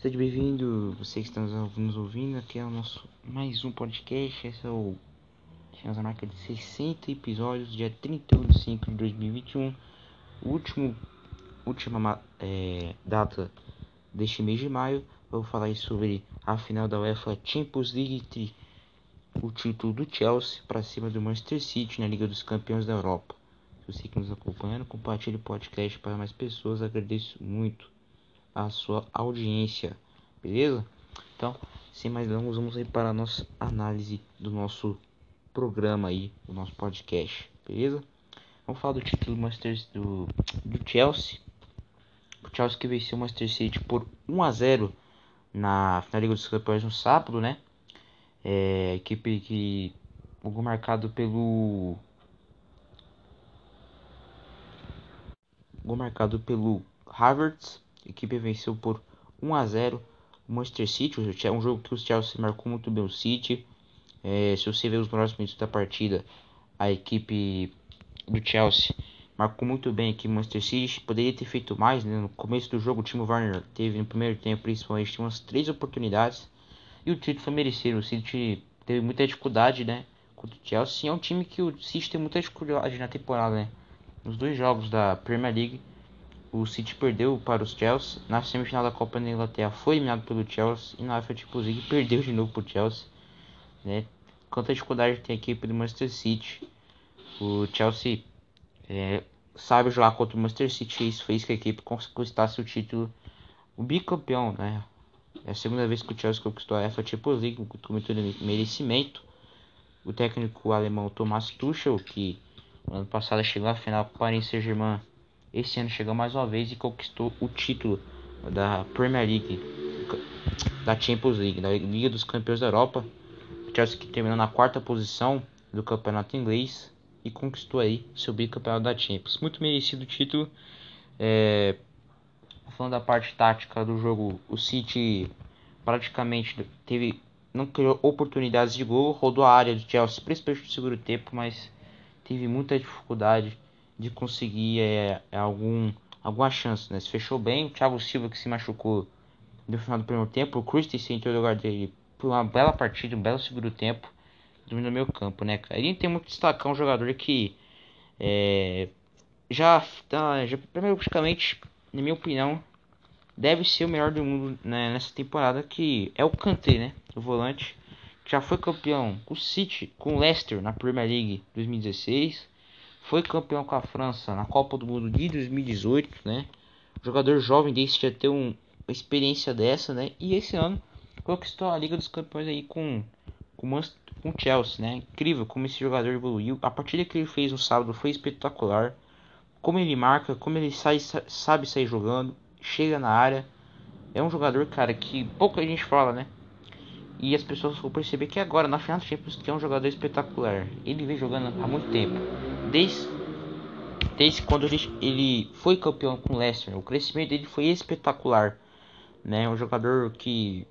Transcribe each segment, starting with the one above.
Seja bem-vindo, você que está nos ouvindo, aqui é o nosso mais um podcast, esse é o Chegamos a marca de 60 episódios, dia 31 de 5 de 2021, último, última é, data deste mês de maio, vou falar sobre a final da UEFA Champions League o título do Chelsea para cima do Manchester City na Liga dos Campeões da Europa. Se você que nos acompanha, compartilhe o podcast para mais pessoas, agradeço muito a sua audiência, beleza? Então, sem mais delongas, vamos aí para a nossa análise do nosso programa aí, o nosso podcast, beleza? Vamos falar do título do Master do, do Chelsea. O Chelsea que venceu o Manchester City por 1 a 0 na final Liga dos Campeões no sábado, né? É, equipe que jogou marcado pelo gol marcado pelo Havertz a equipe venceu por 1 a 0 o Manchester City. É um jogo que o Chelsea marcou muito bem o City. É, se você ver os melhores minutos da partida, a equipe do Chelsea marcou muito bem aqui o Manchester City. Poderia ter feito mais. Né? No começo do jogo, o Timo Werner teve no primeiro tempo, principalmente, umas três oportunidades. E o título foi merecido. O City teve muita dificuldade né? contra o Chelsea. É um time que o City tem muita dificuldade na temporada. Né? Nos dois jogos da Premier League o City perdeu para os Chelsea. Na semifinal da Copa da Inglaterra foi eliminado pelo Chelsea. E na UEFA Champions League perdeu de novo para o Chelsea. Né? Quanta dificuldade tem a equipe do Manchester City. O Chelsea é, sabe jogar contra o Manchester City. E isso fez que a equipe conquistasse o título. O bicampeão, né? É a segunda vez que o Chelsea conquistou a UEFA Champions League com muito merecimento. O técnico alemão Thomas Tuchel, que no ano passado chegou à final com o Paris Saint-Germain esse ano chegou mais uma vez e conquistou o título da Premier League, da Champions League, da Liga dos Campeões da Europa. O Chelsea que terminou na quarta posição do campeonato inglês e conquistou aí seu bicampeonato da Champions. Muito merecido o título. É... Falando da parte tática do jogo, o City praticamente teve não criou oportunidades de gol, rodou a área do Chelsea, principalmente no segundo tempo, mas teve muita dificuldade de conseguir é, é, algum, alguma chance. Né? Se fechou bem, o Thiago Silva que se machucou no final do primeiro tempo, o Christensen entrou no lugar dele por uma bela partida, um belo segundo tempo, dominou meio campo, né, cara? Tem muito destacar um jogador que é, já, tá, já praticamente, na minha opinião, deve ser o melhor do mundo né, nessa temporada, que é o Kanté, né? O volante, que já foi campeão com o City, com o Leicester na Premier League 2016 foi campeão com a França na Copa do Mundo de 2018, né? jogador jovem desse já ter um, uma experiência dessa, né? E esse ano conquistou a Liga dos Campeões aí com com com Chelsea, né? Incrível como esse jogador evoluiu. A partida que ele fez no sábado foi espetacular. Como ele marca, como ele sai, sabe sair jogando, chega na área. É um jogador, cara, que pouca gente fala, né? E as pessoas vão perceber que agora, na final do Champions, que é um jogador espetacular. Ele vem jogando há muito tempo. Desde, desde quando ele, ele foi campeão com o Leicester. O crescimento dele foi espetacular. Né? Um jogador que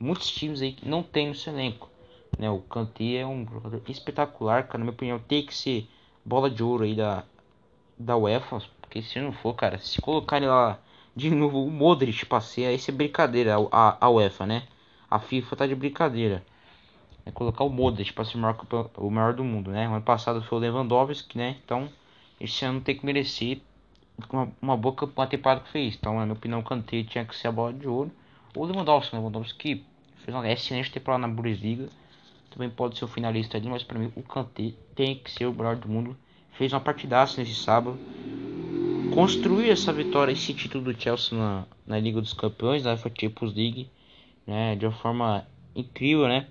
muitos times aí não tem no seu elenco. Né? O Kanté é um jogador espetacular. Cara, na minha opinião, tem que ser bola de ouro aí da, da UEFA. Porque se não for, cara, se colocarem lá de novo o Modric passeia, aí é brincadeira a, a, a UEFA, né? A FIFA tá de brincadeira. É colocar o Modric para ser o maior, o maior do mundo, né? O ano passado foi o Lewandowski, né? Então, esse ano tem que merecer uma, uma boa uma temporada que fez. Então, na minha opinião, o Kanté tinha que ser a bola de ouro. O Lewandowski, o Lewandowski fez uma excelente temporada na Bundesliga. Também pode ser o finalista ali, mas para mim o Kanté tem que ser o melhor do mundo. Fez uma partidaça nesse sábado. Construiu essa vitória, esse título do Chelsea na, na Liga dos Campeões, da UEFA Champions League né, de uma forma incrível, né,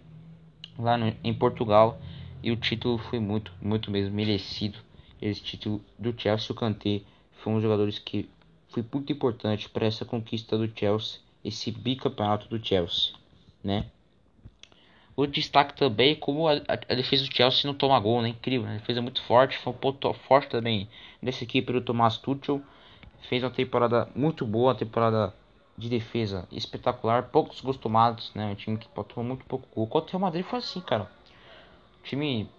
lá no, em Portugal. E o título foi muito, muito mesmo merecido. Esse título do Chelsea, o Kanté foi um dos jogadores que foi muito importante para essa conquista do Chelsea, esse bicampeonato do Chelsea, né? O destaque também é como a, a, defesa do Chelsea não toma gol, né? Incrível, né? A defesa é muito forte, foi um ponto forte também nessa equipe do Thomas Tuchel. Fez uma temporada muito boa, uma temporada de defesa espetacular, poucos costumados, né? Um time que tomou muito pouco gol. Contra o Real Madrid foi assim, cara. O time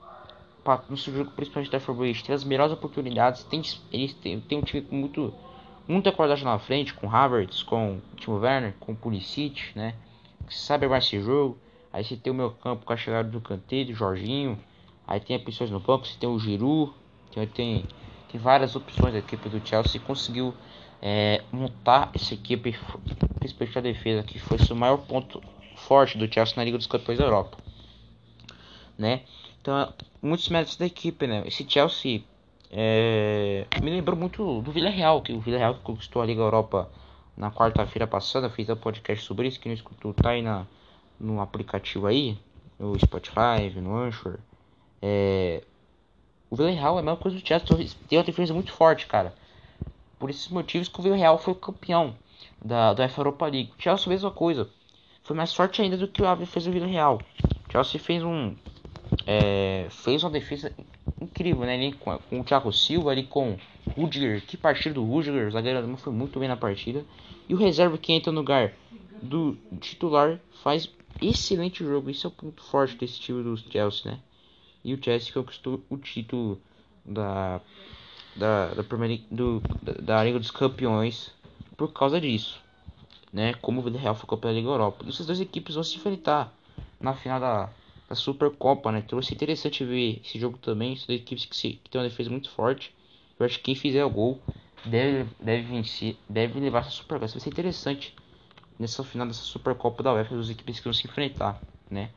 no jogo principalmente da Fabrício teve as melhores oportunidades, tem eles têm, tem um time com muito muita qualidade na frente, com Havertz, com Timo Werner, com Pulisic, né? Que sabe mais esse jogo. Aí você tem o meu campo com a chegada do Canteiro, Jorginho. Aí tem opções no banco, você tem o Giroud, tem, tem, tem várias opções da equipe do Chelsea. Conseguiu é, montar essa equipe, principalmente a defesa, que foi o maior ponto forte do Chelsea na Liga dos Campeões da Europa. Né? Então, muitos méritos da equipe, né? Esse Chelsea é, me lembrou muito do Villarreal, que o Villarreal conquistou a Liga Europa na quarta-feira passada, fiz um podcast sobre isso, que não escutou, tá aí na, no aplicativo aí, no Spotify, no Anchor. É, o Villarreal é a mesma coisa do Chelsea, tem uma defesa muito forte, cara. Por esses motivos que o Villarreal foi campeão da, da Europa League. O Chelsea, mesma coisa. Foi mais forte ainda do que o Ave fez o Villarreal. O Chelsea fez um... É, fez uma defesa incrível, né? Com, com, o Thiago Silva, ali com o Rudiger. Que partida do Rudiger. O zagueiro alemão foi muito bem na partida. E o reserva que entra no lugar do titular faz excelente jogo. Isso é o ponto forte desse time do Chelsea, né? E o Chelsea conquistou o título da da, da, Premier do, da, Liga dos Campeões por causa disso. Né? Como o Villarreal foi campeão da Liga Europa. E essas duas equipes vão se enfrentar na final da, da Supercopa. Né? Então vai ser interessante ver esse jogo também. São duas equipes que, se, que tem uma defesa muito forte. Eu acho que quem fizer o gol deve, deve vencer, deve levar essa Supercopa. Vai ser interessante nessa final dessa Supercopa da UEFA, as equipes que vão se enfrentar, né?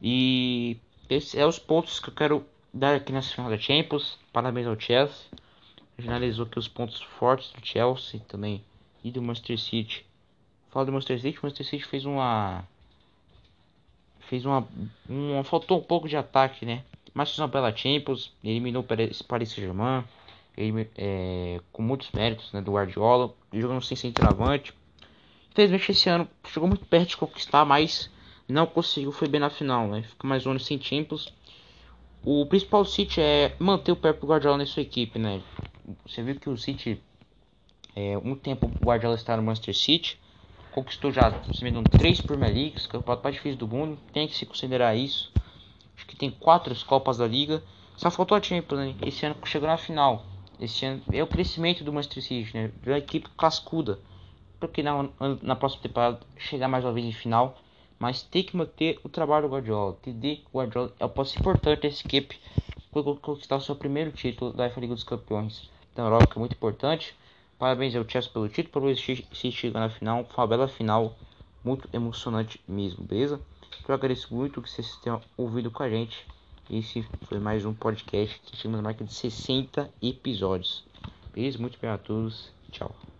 E esses é os pontos que eu quero dar aqui nessa final da Champions. Parabéns ao Chelsea analisou aqui os pontos fortes do Chelsea também e do Manchester City. Fala do Manchester City, o Manchester City fez uma fez uma, uma faltou um pouco de ataque, né? Mas fez uma bela Champions, eliminou o Paris Saint-Germain, é, com muitos méritos, né, do Guardiola, jogando sem centroavante. Infelizmente esse ano chegou muito perto de conquistar, mas não conseguiu, foi bem na final, né? Ficou mais um ano sem Champions. O principal City é manter o Pep Guardiola na sua equipe, né? Você viu que o City, é, um tempo o Guardiola está no Manchester City, conquistou já, se me três Premier Leagues, campeonato mais difícil do mundo, tem que se considerar isso. Acho que tem quatro Copas da Liga, só faltou a Champions, né? Esse ano chegou na final. Esse ano é o crescimento do Manchester City, né? Uma equipe cascuda. Porque na, na próxima temporada chegar mais uma vez em final. Mas tem que manter o trabalho do Guardiola. Entender que Guardiola é o passo importante dessa equipe conquistar o seu primeiro título da Liga dos Campeões da Europa, que é muito importante. Parabéns ao Chelsea pelo título, para o se chegar na final, foi uma bela final, muito emocionante mesmo, beleza? Eu agradeço muito que vocês tenham ouvido com a gente. Esse foi mais um podcast que chegamos na marca de 60 episódios. Beleza? Muito bem a todos. Tchau.